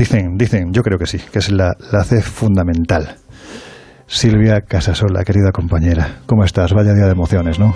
Dicen, dicen, yo creo que sí, que es la, la C fundamental. Silvia Casasola, querida compañera, ¿cómo estás? Vaya día de emociones, ¿no?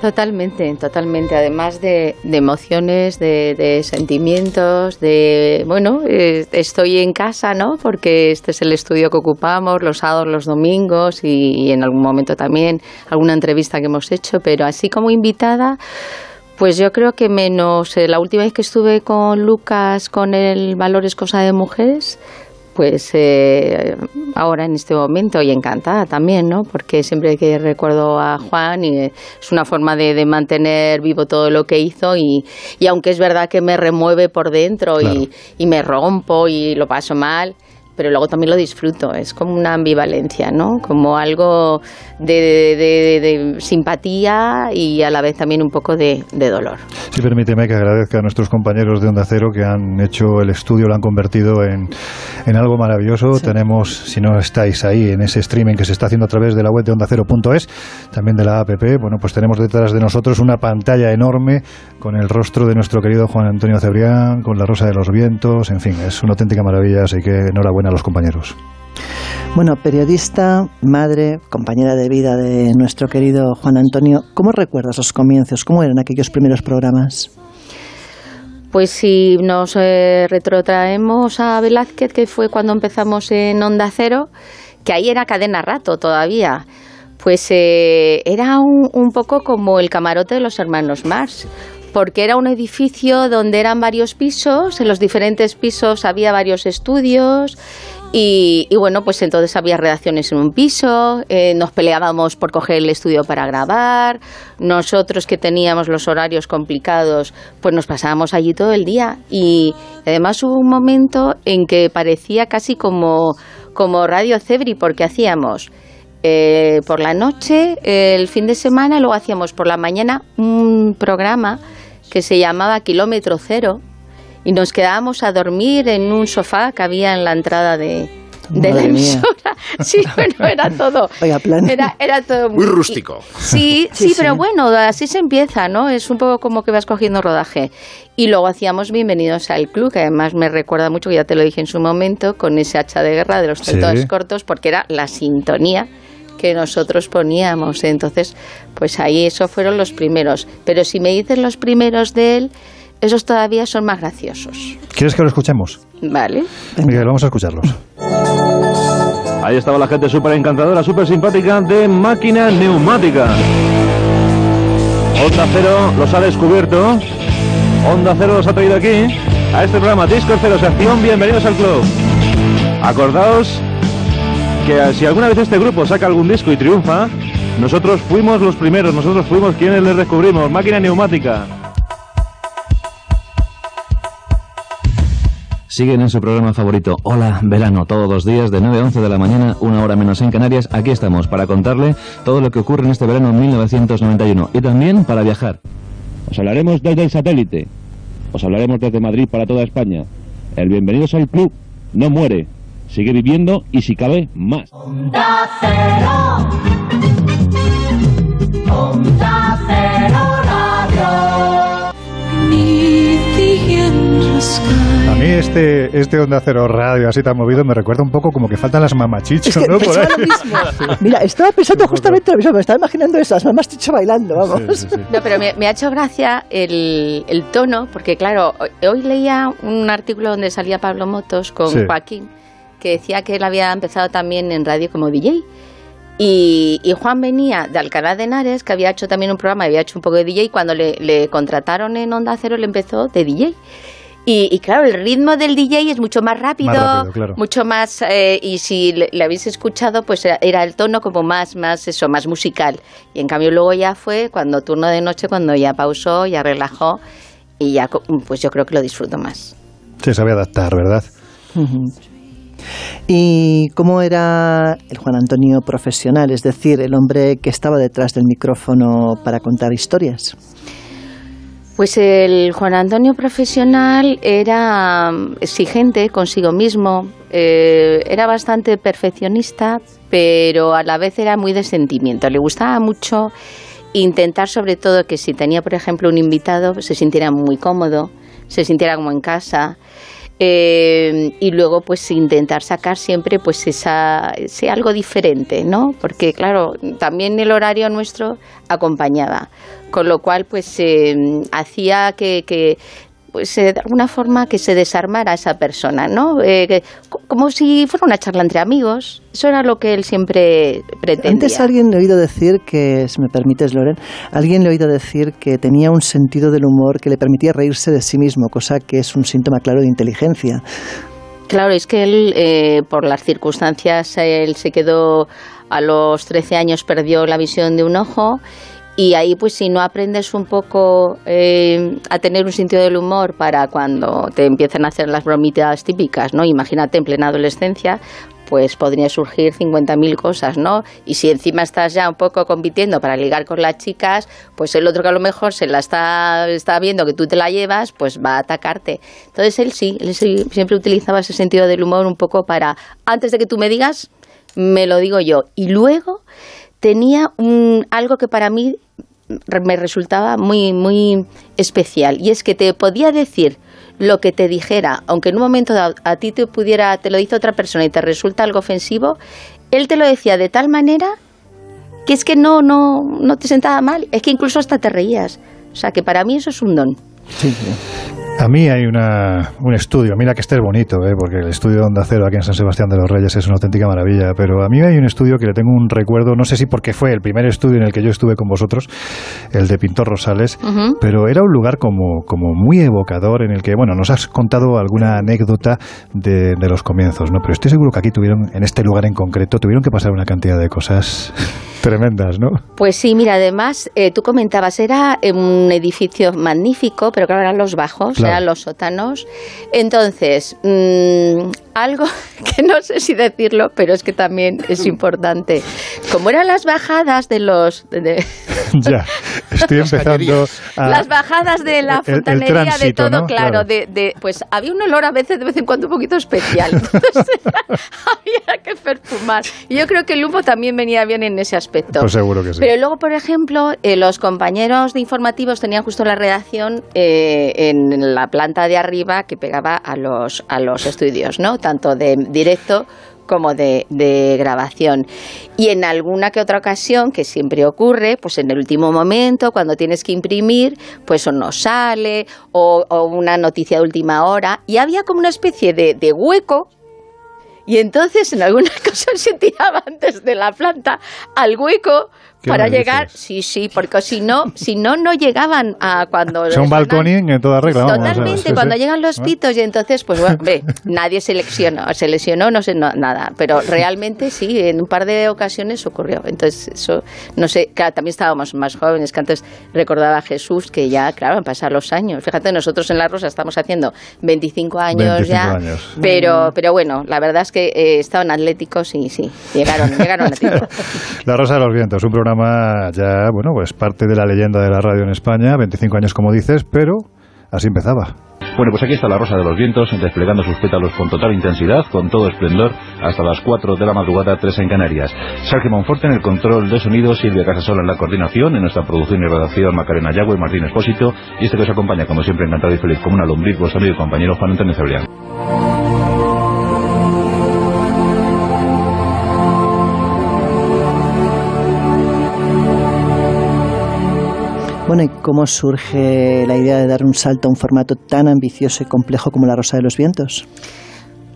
Totalmente, totalmente. Además de, emociones, de, sentimientos, de bueno, estoy en casa, ¿no? Porque este es el estudio que ocupamos los sábados, los domingos y, en algún momento también alguna entrevista que hemos hecho, pero así como invitada. Pues yo creo que menos eh, la última vez que estuve con Lucas con el Valores Cosa de Mujeres, pues eh, ahora en este momento y encantada también, ¿no? Porque siempre que recuerdo a Juan y es una forma de, mantener vivo todo lo que hizo y, y, aunque es verdad que me remueve por dentro y, y me rompo y lo paso mal, pero luego también lo disfruto. Es como una ambivalencia, ¿no? Como algo de, simpatía y a la vez también un poco de, dolor. Sí, permíteme que agradezca a nuestros compañeros de Onda Cero que han hecho el estudio, lo han convertido en, en algo maravilloso. Tenemos, si no estáis ahí, en ese streaming que se está haciendo a través de la web de Onda Cero.es, también de la app, bueno, pues tenemos detrás de nosotros una pantalla enorme con el rostro de nuestro querido Juan Antonio Cebrián, con la rosa de los vientos, en fin, es una auténtica maravilla, así que enhorabuena a los compañeros. Bueno, periodista, madre, compañera de vida de nuestro querido Juan Antonio, ¿cómo recuerdas los comienzos? ¿Cómo eran aquellos primeros programas? Pues si nos eh, retrotraemos a Velázquez, que fue cuando empezamos en Onda Cero, que ahí era cadena rato todavía, pues eh, era un, un, poco como el camarote de los hermanos Mars, porque era un edificio donde eran varios pisos, en los diferentes pisos había varios estudios y, bueno, pues entonces había redacciones en un piso, eh, nos peleábamos por coger el estudio para grabar, nosotros que teníamos los horarios complicados, pues nos pasábamos allí todo el día y además hubo un momento en que parecía casi como, como Radio Cebri porque hacíamos... Eh, por la noche, el fin de semana, luego hacíamos por la mañana un programa que se llamaba Kilómetro Cero, y nos quedábamos a dormir en un sofá que había en la entrada de, la emisora. Sí, bueno, era todo. Era, era todo muy, rústico. Sí, sí, pero bueno, así se empieza, ¿no? Es un poco como que vas cogiendo rodaje. Y luego hacíamos Bienvenidos al Club, que además me recuerda mucho, que ya te lo dije en su momento, con ese hacha de guerra de los tentones cortos, porque era la sintonía que nosotros poníamos. Entonces, pues ahí esos fueron los primeros. Pero si me dices los primeros de él, esos todavía son más graciosos. ¿Quieres que lo escuchemos? Vale. Miguel, vamos a escucharlos. Ahí estaba la gente súper encantadora, súper simpática de máquina neumática. Onda Cero los ha descubierto. Onda Cero los ha traído aquí a este programa Disco Cero Sección. Bienvenidos al club. Acordaos que si alguna vez este grupo saca algún disco y triunfa, nosotros fuimos los primeros, nosotros fuimos quienes les descubrimos. Máquina neumática. Siguen en su programa favorito, Hola Verano, todos los días de 9 a 11 de la mañana, una hora menos en Canarias. Aquí estamos para contarle todo lo que ocurre en este verano 1991 y también para viajar. Os hablaremos desde el satélite, os hablaremos desde Madrid para toda España. El Bienvenidos al Club no muere, sigue viviendo y si cabe, más. A mí este, este Onda Cero Radio así tan movido me recuerda un poco como que faltan las mamachichos, ¿no? Mira, estaba pensando justamente lo mismo, me estaba imaginando esas mamachichos bailando, vamos. no, pero me, ha hecho gracia el, el, tono, porque claro, hoy leía un artículo donde salía Pablo Motos con Joaquín, que decía que él había empezado también en radio como DJ. Y, Juan venía de Alcalá de Henares, que había hecho también un programa, había hecho un poco de DJ, y cuando le, le contrataron en Onda Cero le empezó de DJ. Y, claro, el ritmo del DJ es mucho más rápido, mucho más, eh, y si le, habéis escuchado, pues era, el tono como más, más eso, más musical. Y en cambio luego ya fue cuando turno de noche, cuando ya pausó, ya relajó, y ya, pues yo creo que lo disfruto más. Se sabe adaptar, ¿verdad? ¿Y cómo era el Juan Antonio profesional, es decir, el hombre que estaba detrás del micrófono para contar historias? Pues el Juan Antonio profesional era exigente consigo mismo, eh, era bastante perfeccionista, pero a la vez era muy de sentimiento. Le gustaba mucho intentar sobre todo que si tenía, por ejemplo, un invitado, se sintiera muy cómodo, se sintiera como en casa. Eh, y luego pues intentar sacar siempre pues esa, ese algo diferente, ¿no? Porque claro, también el horario nuestro acompañaba, con lo cual pues eh, hacía que, que pues eh, de alguna forma que se desarmara esa persona, ¿no? Eh, como si fuera una charla entre amigos. Eso era lo que él siempre pretendía. Antes alguien le he oído decir que, si me permites, Loren, alguien le he oído decir que tenía un sentido del humor que le permitía reírse de sí mismo, cosa que es un síntoma claro de inteligencia. Claro, es que él, eh, por las circunstancias, él se quedó a los 13 años, perdió la visión de un ojo y ahí, pues, si no aprendes un poco eh, a tener un sentido del humor para cuando te empiezan a hacer las bromitas típicas, ¿no? Imagínate en plena adolescencia, pues podría surgir 50.000 cosas, ¿no? Y si encima estás ya un poco compitiendo para ligar con las chicas, pues el otro que a lo mejor se la está, está viendo que tú te la llevas, pues va a atacarte. Entonces él sí, él siempre utilizaba ese sentido del humor un poco para, antes de que tú me digas, me lo digo yo. Y luego tenía un, algo que para mí me resultaba muy, muy especial. Y es que te podía decir lo que te dijera, aunque en un momento dado a ti te pudiera, te lo dice otra persona y te resulta algo ofensivo, él te lo decía de tal manera que es que no, no, no te sentaba mal, es que incluso hasta te reías. O sea que para mí eso es un don. Sí, A mí hay una, un estudio, mira que este es bonito, ¿eh? porque el estudio de Onda Cero aquí en San Sebastián de los Reyes es una auténtica maravilla, pero a mí hay un estudio que le tengo un recuerdo, no sé si porque fue el primer estudio en el que yo estuve con vosotros, el de Pintor Rosales, pero era un lugar como, como muy evocador en el que, bueno, nos has contado alguna anécdota de, de los comienzos, ¿no? Pero estoy seguro que aquí tuvieron, en este lugar en concreto, tuvieron que pasar una cantidad de cosas tremendas, ¿no? Pues sí, mira, además, eh, tú comentabas, era un edificio magnífico, pero claro, eran los bajos, Claro. eran los sótanos. Entonces, mm, algo que no sé si decirlo, pero es que también es importante. Como eran las bajadas de los... de- de- ya, estoy empezando a... las bajadas de la el- el fontanería, de todo, ¿no? claro, Claro. De, de- pues había un olor a veces, de vez en cuando, un poquito especial. Entonces, había que perfumar. Y yo creo que el humo también venía bien en ese aspecto. Pues seguro que sí. Pero luego, por ejemplo, eh, los compañeros de informativos tenían justo la redacción eh, en la planta de arriba que pegaba a los, a los estudios, ¿no? Tanto de directo como de, de grabación. Y en alguna que otra ocasión, que siempre ocurre, pues en el último momento, cuando tienes que imprimir, pues o no sale, o, una noticia de última hora, y había como una especie de, de hueco y entonces en alguna cosa se tiraban desde la planta al hueco ¿Qué para llegar. dices? Sí, sí, porque si no, si no, no llegaban a cuando. Mandan- balconing en toda regla, vamos, o sea, Totalmente, sí, cuando sí. llegan los ¿Ah? pitos y entonces, pues bueno, hombre, nadie se lesionó, se lesionó, no sé no- nada, pero realmente sí, en un par de ocasiones ocurrió. Entonces, eso, no sé, claro, también estábamos más jóvenes, que antes recordaba a Jesús que ya, claro, han pasado los años. Fíjate, nosotros en La Rosa estamos haciendo 25 años 25 ya, años. pero pero bueno, la verdad es que eh, estaban atléticos y sí, llegaron, llegaron a tiempo. La Rosa de los Vientos, un programa ya, bueno, pues parte de la leyenda de la radio en España, 25 años como dices, pero así empezaba. Bueno, pues aquí está la Rosa de los Vientos, desplegando sus pétalos con total intensidad, con todo esplendor, hasta las 4 de la madrugada, 3 en Canarias. Sergio Monforte en el control de sonido, Silvia Casasola en la coordinación, en nuestra producción y redacción, Macarena Yagüe, Martín Espósito, y este que os acompaña, como siempre, encantado y feliz como una lombriz, vuestro amigo y compañero Juan Antonio Cebrián. Bueno, ¿y cómo surge la idea de dar un salto a un formato tan ambicioso y complejo como La Rosa de los Vientos?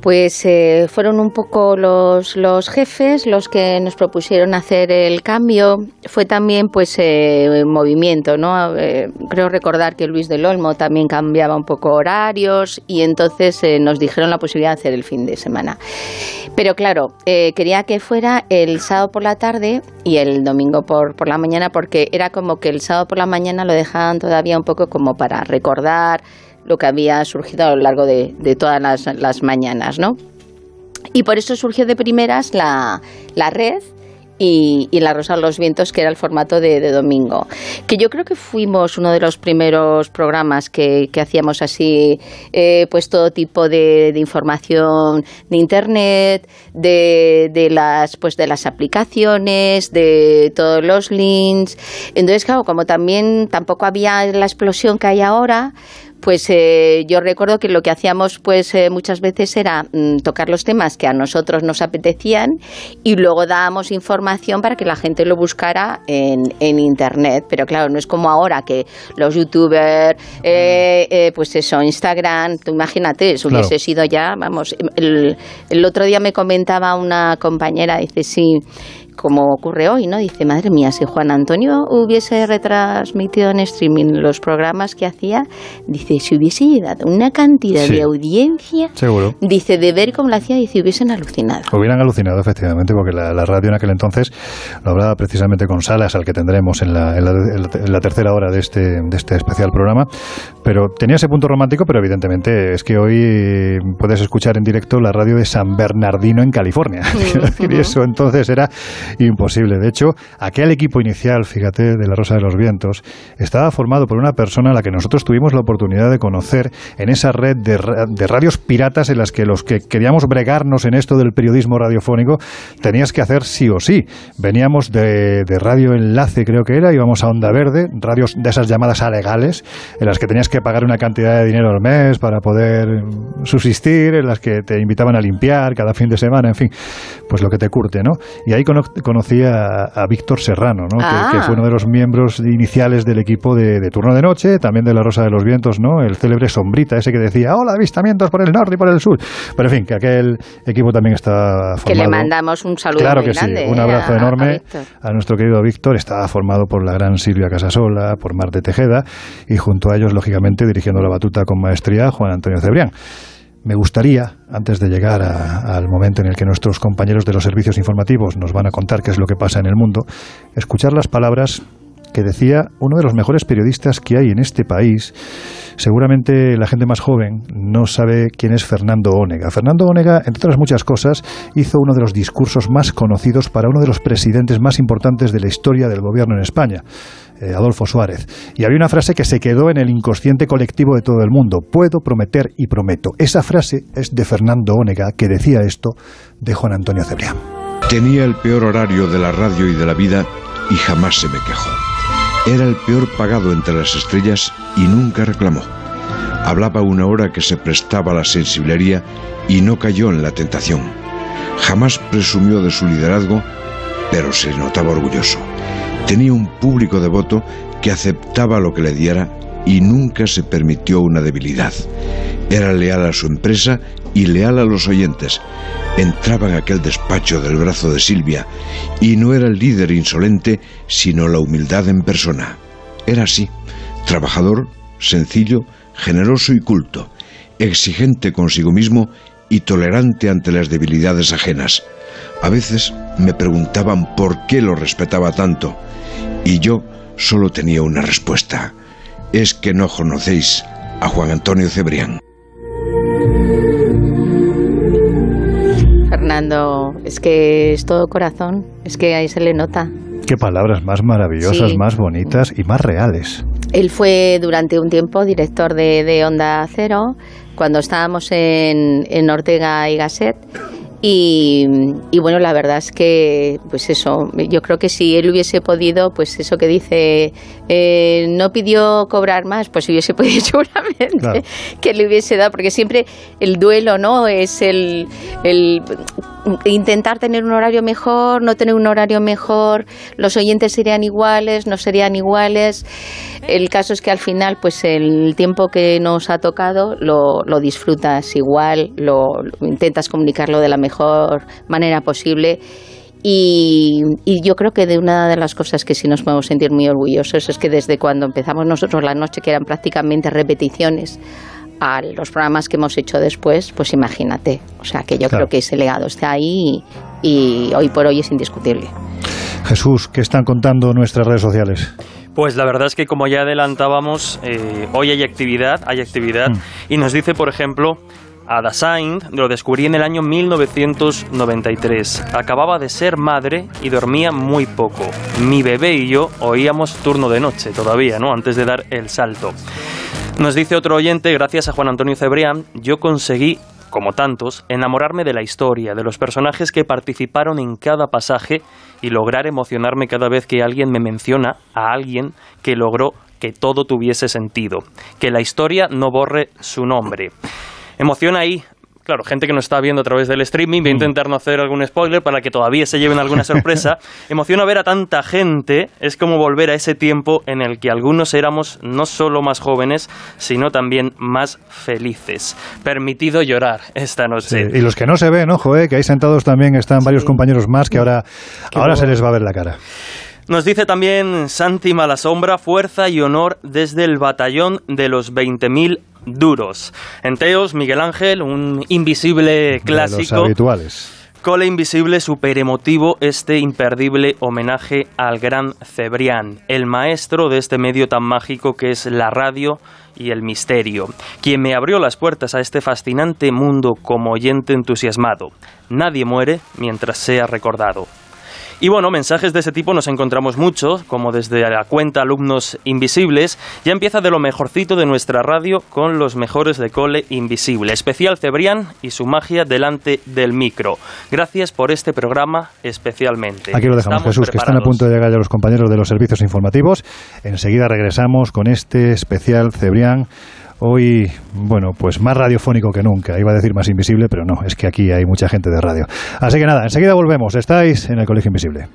Pues eh, fueron un poco los, los jefes los que nos propusieron hacer el cambio. Fue también pues eh, movimiento, ¿no? Eh, creo recordar que Luis del Olmo también cambiaba un poco horarios y entonces eh, nos dijeron la posibilidad de hacer el fin de semana. Pero claro, eh, quería que fuera el sábado por la tarde y el domingo por, por la mañana porque era como que el sábado por la mañana lo dejaban todavía un poco como para recordar lo que había surgido a lo largo de, todas las, mañanas, ¿no? Y por eso surgió de primeras la, la red y, La Rosa de los Vientos, que era el formato de, domingo. Que yo creo que fuimos uno de los primeros programas que, hacíamos así, eh, pues todo tipo de, información de internet, de las pues de las aplicaciones, de todos los links. Entonces, claro, como también tampoco había la explosión que hay ahora, pues eh, yo recuerdo que lo que hacíamos pues eh, muchas veces era mm, tocar los temas que a nosotros nos apetecían y luego dábamos información para que la gente lo buscara en, en internet. Pero claro, no es como ahora que los youtubers, eh, pues eso, Instagram, tú imagínate, eso hubiese sido ya, vamos, el, el otro día me comentaba una compañera, dice, sí, como ocurre hoy, ¿no? Dice, madre mía, si Juan Antonio hubiese retransmitido en streaming los programas que hacía, dice, si hubiese dado una cantidad de audiencia, seguro. dice, de ver cómo lo hacía, dice, hubiesen alucinado. Hubieran alucinado, efectivamente, porque la, radio en aquel entonces lo hablaba precisamente con Salas, al que tendremos en la, en la, tercera hora de este, de este especial programa, pero tenía ese punto romántico, pero evidentemente es que hoy puedes escuchar en directo la radio de San Bernardino en California. y eso entonces era imposible. De hecho, aquel equipo inicial, fíjate, de la Rosa de los Vientos, estaba formado por una persona a la que nosotros tuvimos la oportunidad de conocer en esa red de, radios piratas en las que los que queríamos bregarnos en esto del periodismo radiofónico tenías que hacer sí o sí. Veníamos de, Radio Enlace, creo que era, íbamos a Onda Verde, radios de esas llamadas alegales, en las que tenías que pagar una cantidad de dinero al mes para poder subsistir, en las que te invitaban a limpiar cada fin de semana, en fin, pues lo que te curte, ¿no? Y ahí conocí a, Víctor Serrano, ¿no? Que, fue uno de los miembros iniciales del equipo de, Turno de Noche, también de La Rosa de los Vientos, ¿no? El célebre Sombrita, ese que decía, hola, avistamientos por el norte y por el sur. Pero en fin, que aquel equipo también está formado. Que le mandamos un saludo Claro que sí, un abrazo enorme a, nuestro querido Víctor. Estaba formado por la gran Silvia Casasola, por Marte Tejeda y junto a ellos, lógicamente, dirigiendo la batuta con maestría, Juan Antonio Cebrián. Me gustaría, antes de llegar al momento en el que nuestros compañeros de los servicios informativos nos van a contar qué es lo que pasa en el mundo, escuchar las palabras que decía uno de los mejores periodistas que hay en este país. Seguramente la gente más joven no sabe quién es Fernando Ónega. Fernando Ónega, entre otras muchas cosas, hizo uno de los discursos más conocidos para uno de los presidentes más importantes de la historia del gobierno en España. Eh, Adolfo Suárez. Y había una frase que se quedó en el inconsciente colectivo de todo el mundo. Puedo prometer y prometo. Esa frase es de Fernando Ónega, que decía esto de Juan Antonio Cebrián. Tenía el peor horario de la radio y de la vida y jamás se me quejó. Era el peor pagado entre las estrellas y nunca reclamó. Hablaba una hora que se prestaba a la sensiblería y no cayó en la tentación. Jamás presumió de su liderazgo, pero se notaba orgulloso. Tenía un público devoto que aceptaba lo que le diera y nunca se permitió una debilidad. Era leal a su empresa y leal a los oyentes. Entraba en aquel despacho del brazo de Silvia y no era el líder insolente, sino la humildad en persona. Era así, trabajador, sencillo, generoso y culto, exigente consigo mismo y tolerante ante las debilidades ajenas. A veces me preguntaban por qué lo respetaba tanto, y yo solo tenía una respuesta. Es que no conocéis a Juan Antonio Cebrián. Fernando, es que es todo corazón, es que ahí se le nota. Qué palabras más maravillosas, más bonitas y más reales. Él fue durante un tiempo director de, Onda Cero, cuando estábamos en, en Ortega y Gasset y, bueno, la verdad es que, pues eso, yo creo que si él hubiese podido, pues eso que dice, eh, no pidió cobrar más, pues hubiese podido seguramente que le hubiese dado, porque siempre el duelo, ¿no? Es el, el intentar tener un horario mejor, no tener un horario mejor, los oyentes serían iguales, no serían iguales. El caso es que al final, pues el tiempo que nos ha tocado lo, disfrutas igual, lo, intentas comunicarlo de la mejor manera posible. Y, y, yo creo que de una de las cosas que sí nos podemos sentir muy orgullosos es que desde cuando empezamos nosotros la noche, que eran prácticamente repeticiones, a los programas que hemos hecho después, pues imagínate. O sea que yo creo que ese legado está ahí y, hoy por hoy es indiscutible. Jesús, ¿qué están contando nuestras redes sociales? Pues la verdad es que como ya adelantábamos, eh, hoy hay actividad, hay actividad, mm. y nos dice, por ejemplo, Ada Sainz lo descubrí en el año 1993. Acababa de ser madre y dormía muy poco. Mi bebé y yo oíamos turno de noche todavía, ¿no? Antes de dar el salto. Nos dice otro oyente, gracias a Juan Antonio Cebrián, yo conseguí como tantos, enamorarme de la historia, de los personajes que participaron en cada pasaje y lograr emocionarme cada vez que alguien me menciona a alguien que logró que todo tuviese sentido, que la historia no borre su nombre. Emociona ahí claro, gente que nos está viendo a través del streaming, voy a mm. intentar no hacer algún spoiler para que todavía se lleven alguna sorpresa. Emociona ver a tanta gente, es como volver a ese tiempo en el que algunos éramos no solo más jóvenes, sino también más felices. Permitido llorar esta noche. y los que no se ven, ojo, eh, que ahí sentados también están varios compañeros más que ahora, ahora se les va a ver la cara. Nos dice también Santi Malasombra, fuerza y honor desde el batallón de los 20.000 duros. Enteos, Miguel Ángel, un invisible clásico. los habituales. Cole Invisible, super emotivo, este imperdible homenaje al gran Cebrián, el maestro de este medio tan mágico que es la radio y el misterio, quien me abrió las puertas a este fascinante mundo como oyente entusiasmado. Nadie muere mientras sea recordado. Y bueno, mensajes de ese tipo nos encontramos muchos, como desde la cuenta Alumnos Invisibles. Ya empieza de lo mejorcito de nuestra radio con los mejores de Cole Invisible. Especial Cebrián y su magia delante del micro. Gracias por este programa especialmente. Aquí lo dejamos, Jesús, que están a punto de llegar ya los compañeros de los servicios informativos. Enseguida regresamos con este especial Cebrián hoy, bueno, pues más radiofónico que nunca. Iba a decir más invisible, pero no, es que aquí hay mucha gente de radio. Así que nada, enseguida volvemos. Estáis en el Colegio Invisible.